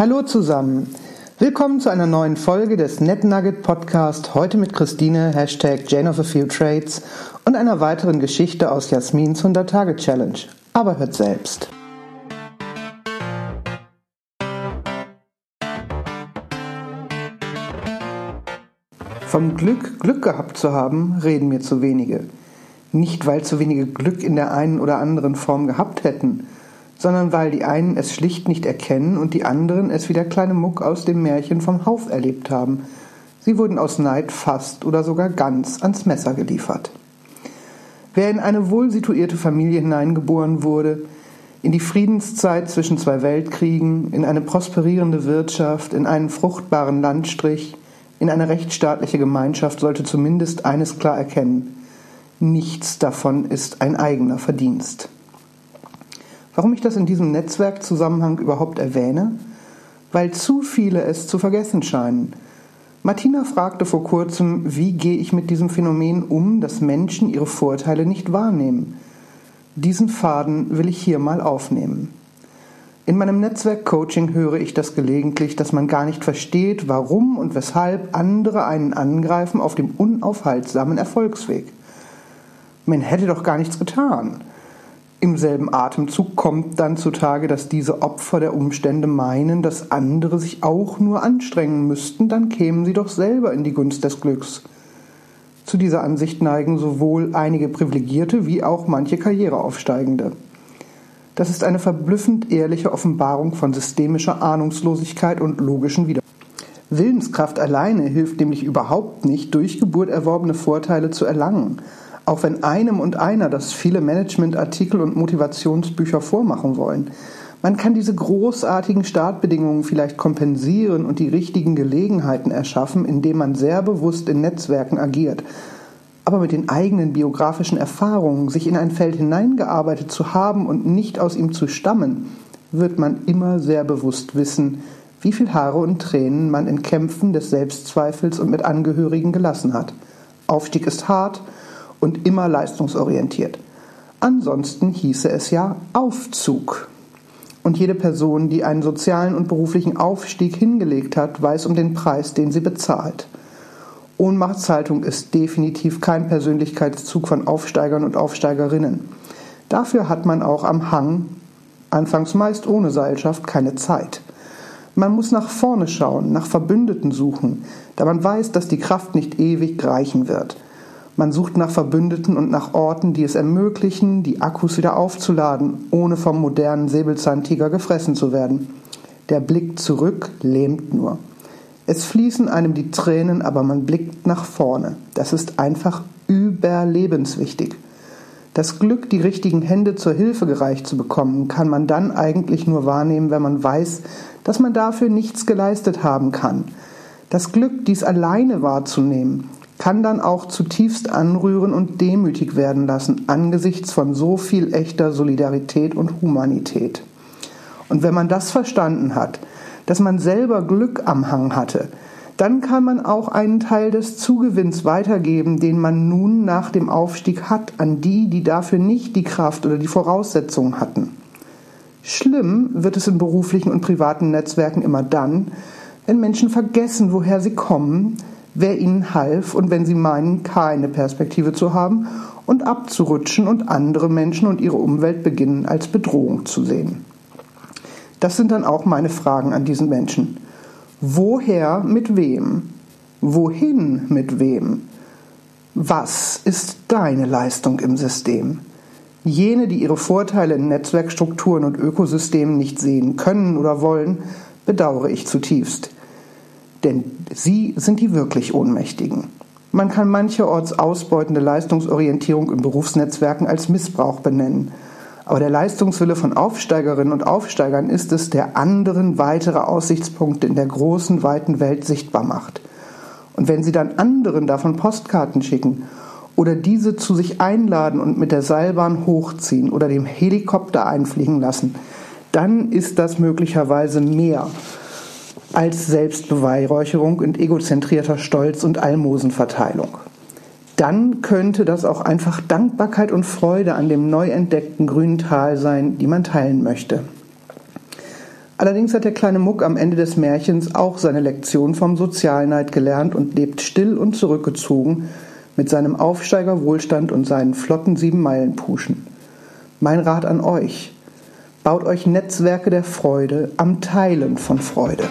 Hallo zusammen. Willkommen zu einer neuen Folge des NetNugget Podcast. Heute mit Christine, Hashtag Jane of a Few Trades und einer weiteren Geschichte aus Jasmins 100-Tage-Challenge. Aber hört selbst. Vom Glück, Glück gehabt zu haben, reden mir zu wenige. Nicht, weil zu wenige Glück in der einen oder anderen Form gehabt hätten, sondern weil die einen es schlicht nicht erkennen und die anderen es wie der kleine Muck aus dem Märchen vom Hauf erlebt haben. Sie wurden aus Neid fast oder sogar ganz ans Messer geliefert. Wer in eine wohl situierte Familie hineingeboren wurde, in die Friedenszeit zwischen zwei Weltkriegen, in eine prosperierende Wirtschaft, in einen fruchtbaren Landstrich, in eine rechtsstaatliche Gemeinschaft, sollte zumindest eines klar erkennen. Nichts davon ist ein eigener Verdienst. Warum ich das in diesem Netzwerkzusammenhang überhaupt erwähne? Weil zu viele es zu vergessen scheinen. Martina fragte vor kurzem, wie gehe ich mit diesem Phänomen um, dass Menschen ihre Vorteile nicht wahrnehmen. Diesen Faden will ich hier mal aufnehmen. In meinem Netzwerkcoaching höre ich das gelegentlich, dass man gar nicht versteht, warum und weshalb andere einen angreifen auf dem unaufhaltsamen Erfolgsweg. Man hätte doch gar nichts getan. Im selben Atemzug kommt dann zutage, dass diese Opfer der Umstände meinen, dass andere sich auch nur anstrengen müssten, dann kämen sie doch selber in die Gunst des Glücks. Zu dieser Ansicht neigen sowohl einige Privilegierte wie auch manche Karriereaufsteigende. Das ist eine verblüffend ehrliche Offenbarung von systemischer Ahnungslosigkeit und logischen Wider. Willenskraft alleine hilft nämlich überhaupt nicht, durch Geburt erworbene Vorteile zu erlangen auch wenn einem und einer das viele Managementartikel und Motivationsbücher vormachen wollen. Man kann diese großartigen Startbedingungen vielleicht kompensieren und die richtigen Gelegenheiten erschaffen, indem man sehr bewusst in Netzwerken agiert. Aber mit den eigenen biografischen Erfahrungen, sich in ein Feld hineingearbeitet zu haben und nicht aus ihm zu stammen, wird man immer sehr bewusst wissen, wie viel Haare und Tränen man in Kämpfen des Selbstzweifels und mit Angehörigen gelassen hat. Aufstieg ist hart, und immer leistungsorientiert. Ansonsten hieße es ja Aufzug. Und jede Person, die einen sozialen und beruflichen Aufstieg hingelegt hat, weiß um den Preis, den sie bezahlt. Ohnmachtshaltung ist definitiv kein Persönlichkeitszug von Aufsteigern und Aufsteigerinnen. Dafür hat man auch am Hang, anfangs meist ohne Seilschaft, keine Zeit. Man muss nach vorne schauen, nach Verbündeten suchen, da man weiß, dass die Kraft nicht ewig reichen wird. Man sucht nach Verbündeten und nach Orten, die es ermöglichen, die Akkus wieder aufzuladen, ohne vom modernen Säbelzahntiger gefressen zu werden. Der Blick zurück lähmt nur. Es fließen einem die Tränen, aber man blickt nach vorne. Das ist einfach überlebenswichtig. Das Glück, die richtigen Hände zur Hilfe gereicht zu bekommen, kann man dann eigentlich nur wahrnehmen, wenn man weiß, dass man dafür nichts geleistet haben kann. Das Glück, dies alleine wahrzunehmen, kann dann auch zutiefst anrühren und demütig werden lassen angesichts von so viel echter Solidarität und Humanität. Und wenn man das verstanden hat, dass man selber Glück am Hang hatte, dann kann man auch einen Teil des Zugewinns weitergeben, den man nun nach dem Aufstieg hat, an die, die dafür nicht die Kraft oder die Voraussetzungen hatten. Schlimm wird es in beruflichen und privaten Netzwerken immer dann, wenn Menschen vergessen, woher sie kommen, wer ihnen half und wenn sie meinen, keine Perspektive zu haben und abzurutschen und andere Menschen und ihre Umwelt beginnen als Bedrohung zu sehen. Das sind dann auch meine Fragen an diesen Menschen. Woher mit wem? Wohin mit wem? Was ist deine Leistung im System? Jene, die ihre Vorteile in Netzwerkstrukturen und Ökosystemen nicht sehen können oder wollen, bedauere ich zutiefst. Denn sie sind die wirklich Ohnmächtigen. Man kann mancherorts ausbeutende Leistungsorientierung in Berufsnetzwerken als Missbrauch benennen. Aber der Leistungswille von Aufsteigerinnen und Aufsteigern ist es, der anderen weitere Aussichtspunkte in der großen, weiten Welt sichtbar macht. Und wenn sie dann anderen davon Postkarten schicken oder diese zu sich einladen und mit der Seilbahn hochziehen oder dem Helikopter einfliegen lassen, dann ist das möglicherweise mehr als Selbstbeweihräucherung und egozentrierter Stolz und Almosenverteilung. Dann könnte das auch einfach Dankbarkeit und Freude an dem neu entdeckten grünen Tal sein, die man teilen möchte. Allerdings hat der kleine Muck am Ende des Märchens auch seine Lektion vom Sozialneid gelernt und lebt still und zurückgezogen mit seinem Aufsteigerwohlstand und seinen flotten Sieben-Meilen-Puschen. Mein Rat an euch: Baut euch Netzwerke der Freude am Teilen von Freude.